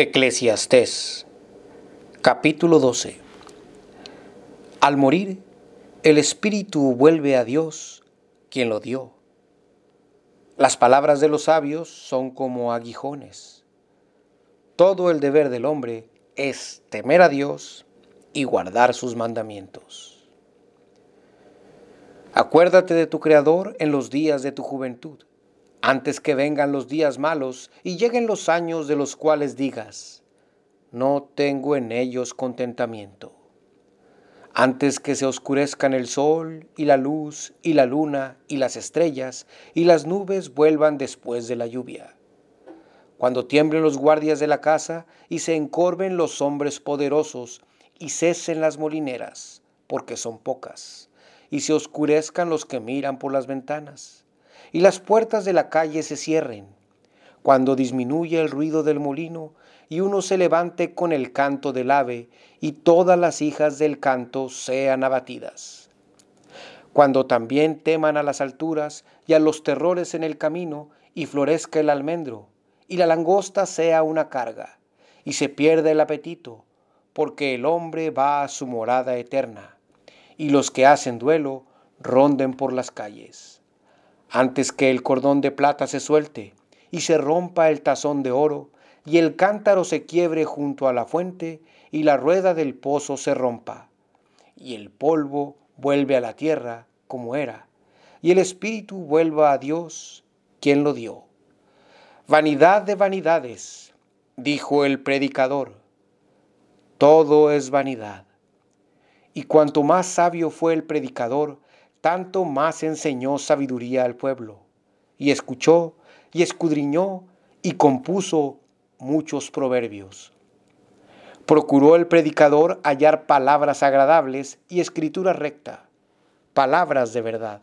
Eclesiastés capítulo 12 Al morir, el espíritu vuelve a Dios, quien lo dio. Las palabras de los sabios son como aguijones. Todo el deber del hombre es temer a Dios y guardar sus mandamientos. Acuérdate de tu Creador en los días de tu juventud antes que vengan los días malos y lleguen los años de los cuales digas, no tengo en ellos contentamiento. Antes que se oscurezcan el sol y la luz y la luna y las estrellas y las nubes vuelvan después de la lluvia. Cuando tiemblen los guardias de la casa y se encorven los hombres poderosos y cesen las molineras, porque son pocas, y se oscurezcan los que miran por las ventanas y las puertas de la calle se cierren, cuando disminuye el ruido del molino y uno se levante con el canto del ave y todas las hijas del canto sean abatidas. Cuando también teman a las alturas y a los terrores en el camino y florezca el almendro y la langosta sea una carga y se pierda el apetito, porque el hombre va a su morada eterna y los que hacen duelo ronden por las calles antes que el cordón de plata se suelte y se rompa el tazón de oro y el cántaro se quiebre junto a la fuente y la rueda del pozo se rompa y el polvo vuelve a la tierra como era y el espíritu vuelva a Dios quien lo dio. Vanidad de vanidades, dijo el predicador, todo es vanidad. Y cuanto más sabio fue el predicador, tanto más enseñó sabiduría al pueblo, y escuchó y escudriñó y compuso muchos proverbios. Procuró el predicador hallar palabras agradables y escritura recta, palabras de verdad.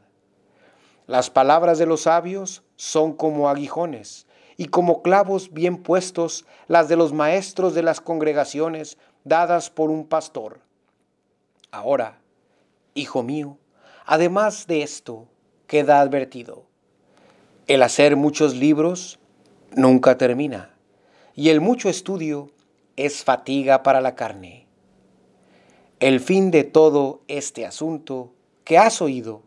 Las palabras de los sabios son como aguijones, y como clavos bien puestos las de los maestros de las congregaciones dadas por un pastor. Ahora, hijo mío, Además de esto, queda advertido, el hacer muchos libros nunca termina, y el mucho estudio es fatiga para la carne. El fin de todo este asunto que has oído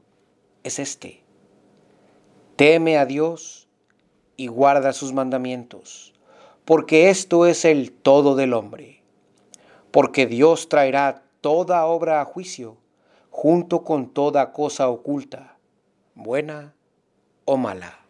es este. Teme a Dios y guarda sus mandamientos, porque esto es el todo del hombre. Porque Dios traerá toda obra a juicio junto con toda cosa oculta, buena o mala.